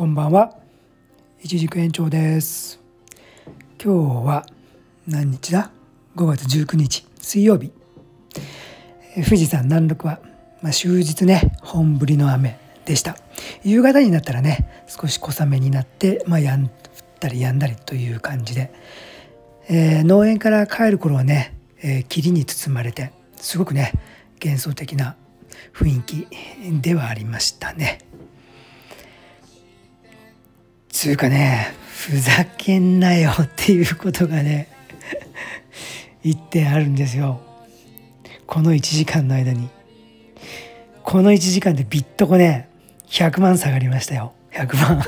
こんばんは。一軸延長です。今日は何日だ？5月19日水曜日。富士山南麓は、まあ、終日ね本降りの雨でした。夕方になったらね少し小雨になって、まあ、やん降ったりやんだりという感じで、えー、農園から帰る頃はね、えー、霧に包まれてすごくね幻想的な雰囲気ではありましたね。つうかねふざけんなよっていうことがね一点あるんですよ。この1時間の間に。この1時間でビットコね100万下がりましたよ100万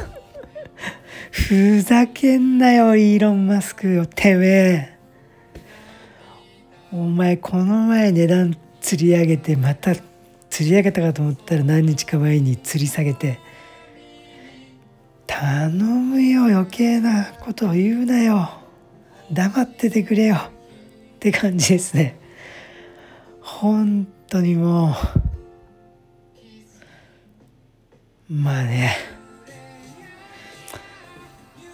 ふざけんなよイーロン・マスクよてめえお前この前値段釣り上げてまた釣り上げたかと思ったら何日か前に釣り下げて頼むよ余計なことを言うなよ。黙っててくれよ。って感じですね。本当にもう。まあね。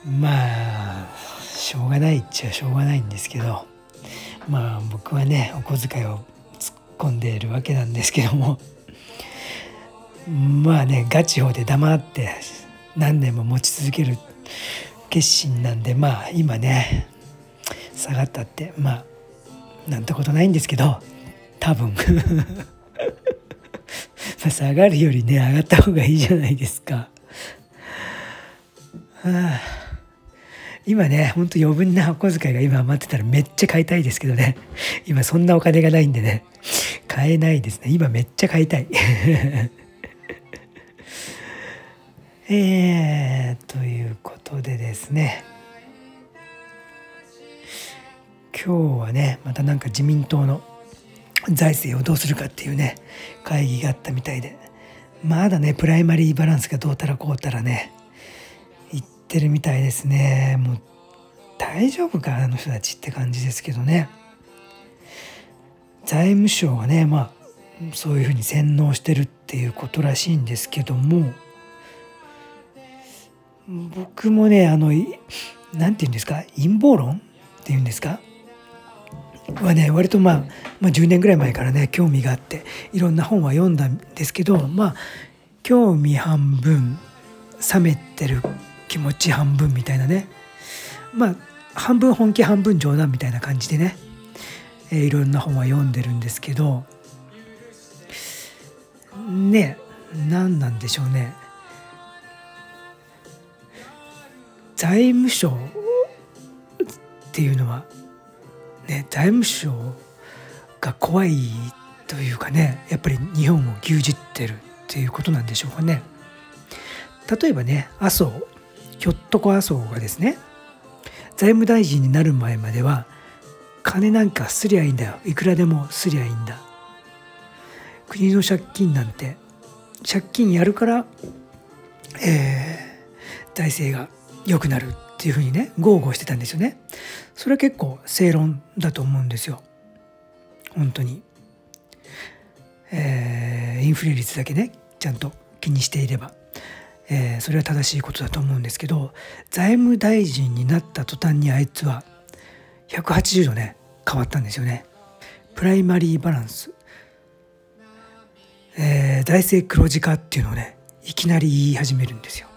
まあしょうがないっちゃしょうがないんですけど。まあ僕はねお小遣いを突っ込んでいるわけなんですけども。まあねガチ法で黙って何年も持ち続ける決心なんでまあ今ね下がったってまあなんてことないんですけど多分。ま下がるよりね上がった方がいいじゃないですか。はあ。今ねほんと余分なお小遣いが今余ってたらめっちゃ買いたいですけどね。今そんなお金がないんでね。買えないですね。今めっちゃ買いたい。えー、ということでですね。今日はねまたなんか自民党の財政をどうするかっていうね会議があったみたいで。まだねプライマリーバランスがどうたらこうたらね言ってるみたいですね。もう大丈夫かあの人たちって感じですけどね。財務省はねまあそういうふうに洗脳してるっていうことらしいんですけども僕もねあの何て言うんですか？陰謀論っていうんですか？はね割とまあ、まあ、10年ぐらい前からね興味があっていろんな本は読んだんですけどまあ興味半分冷めてる気持ち半分みたいなねまあ半分本気半分冗談みたいな感じでね、えー、いろんな本は読んでるんですけどね何なんでしょうね。財務省っていうのはね財務省が怖いというかねやっぱり日本を牛耳ってるっていうことなんでしょうかね。例えばね麻生ひょっとこ麻生がですね財務大臣になる前までは金なんかすりゃいいんだよ。いくらでもすりゃいいんだ。国の借金なんて借金やるから、えー、財政が良くなるっていうふうにね豪語してたんですよね。それは結構正論だと思うんですよ。本当に。えー、インフレ率だけねちゃんと気にしていれば。えー、それは正しいことだと思うんですけど財務大臣になった途端にあいつは180度ね変わったんですよね。プライマリーバランス、えー、財政黒字化っていうのをねいきなり言い始めるんですよ。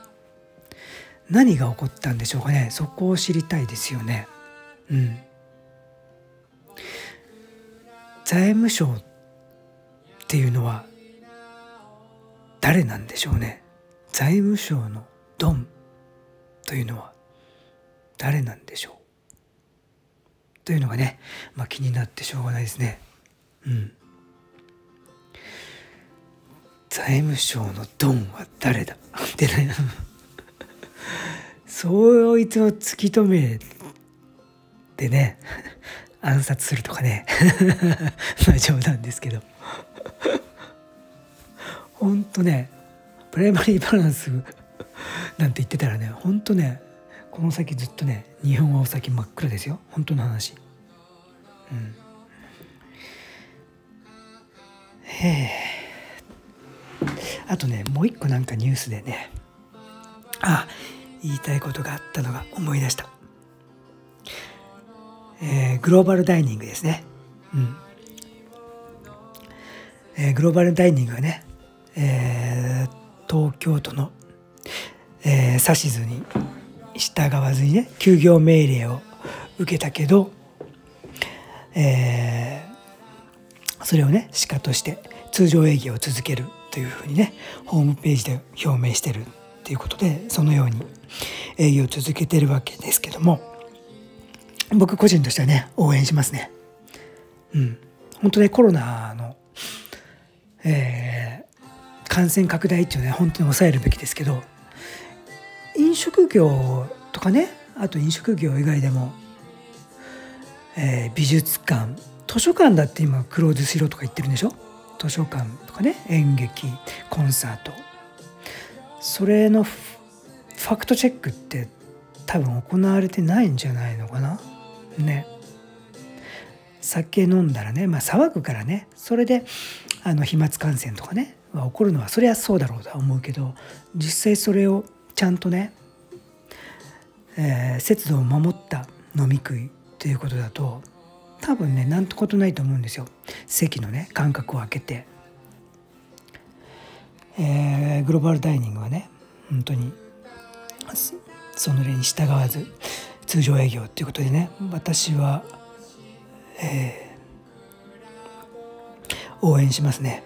何が起こったんでしょうかねそこを知りたいですよね。うん。財務省っていうのは誰なんでしょうね財務省のドンというのは誰なんでしょうというのがね、まあ、気になってしょうがないですね。うん。財務省のドンは誰だってねそいつを突き止めてね 暗殺するとかねまあ冗談ですけど。ほんとねプライマリーバランス なんて言ってたらねほんとねこの先ずっとね日本はお先真っ暗ですよ。本当の話。うん。へえ。あとねもう一個なんかニュースでね。あ言いたいことがあったのが思い出した、えー、グローバルダイニングですね。うん。えー、グローバルダイニングはね、えー、東京都の、えー、指図に従わずにね休業命令を受けたけど、えー、それをね鹿として通常営業を続けるというふうにねホームページで表明してる。っていうことでそのように営業を続けてるわけですけども僕個人としてはね応援しますね。うん、本当ねコロナの、えー、感染拡大っていうのは、ね、本当に抑えるべきですけど飲食業とかねあと飲食業以外でも、えー、美術館図書館だって今クローズしろとか言ってるんでしょ？図書館とかね演劇コンサート。それのファクトチェックって多分行われてないんじゃないのかな？ね。酒飲んだらね、まあ、騒ぐからね。それであの飛沫感染とかね、まあ、起こるのはそりゃそうだろうとは思うけど実際それをちゃんとね、えー、節度を守った飲み食いということだと多分ねなんとことないと思うんですよ。席のね間隔を空けて、えー、グローバルダイニングはね本当にその例に従わず通常営業っていうことでね私は、えー、応援しますね、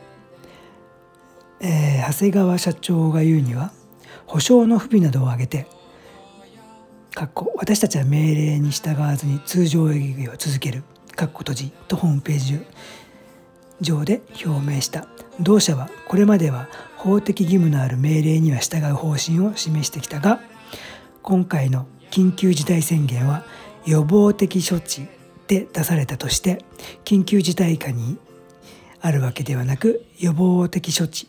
えー、長谷川社長が言うには保証の不備などを挙げて私たちは命令に従わずに通常営業を続ける閉じとホームページ上で表明した。同社はこれまでは法的義務のある命令には従う方針を示してきたが今回の緊急事態宣言は予防的処置で出されたとして緊急事態下にあるわけではなく予防的処置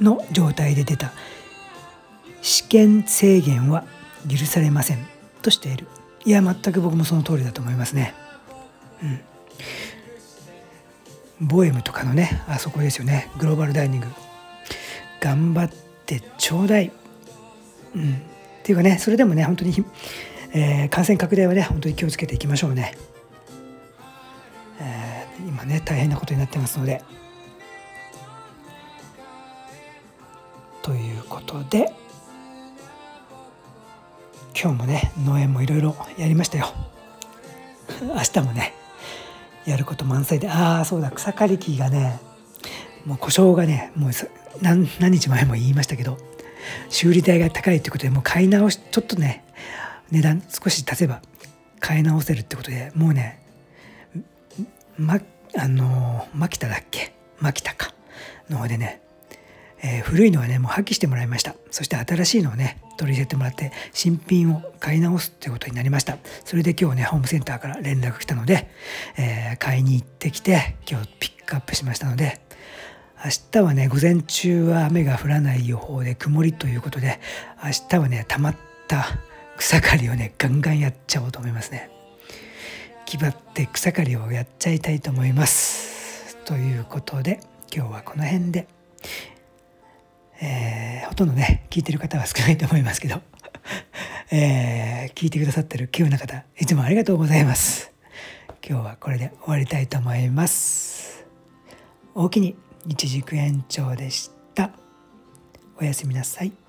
の状態で出た。試験制限は許されませんとしている。いや全く僕もその通りだと思いますね。うん。ボエムとかのねあそこですよね。グローバルダイニング。頑張ってちょうだい。うん。っていうかねそれでもね本当に、えー、感染拡大はね本当に気をつけていきましょうね、えー、今ね大変なことになってますので。ということで今日もね農園もいろいろやりましたよ。明日もねやること満載でああそうだ草刈り機がねもう故障がねもう何日前も言いましたけど修理代が高いということでもう買い直しちょっとね値段少し足せば買い直せるってことでもうねまあのマキタだっけ？マキタか。の方でね、えー、古いのはねもう破棄してもらいました。そして新しいのをね取り入れてもらって新品を買い直すっていうことになりました。それで今日ねホームセンターから連絡来たので、えー、買いに行ってきて今日ピックアップしましたので明日はね午前中は雨が降らない予報で曇りということで明日はねたまった草刈りをねガンガンやっちゃおうと思いますね。気張って草刈りをやっちゃいたいと思います。ということで今日はこの辺で、えー、ほとんどね聞いてる方は少ないと思いますけど、えー、聞いてくださってる急な方いつもありがとうございます。今日はこれで終わりたいと思います。おおきに日軸延長でした。おやすみなさい。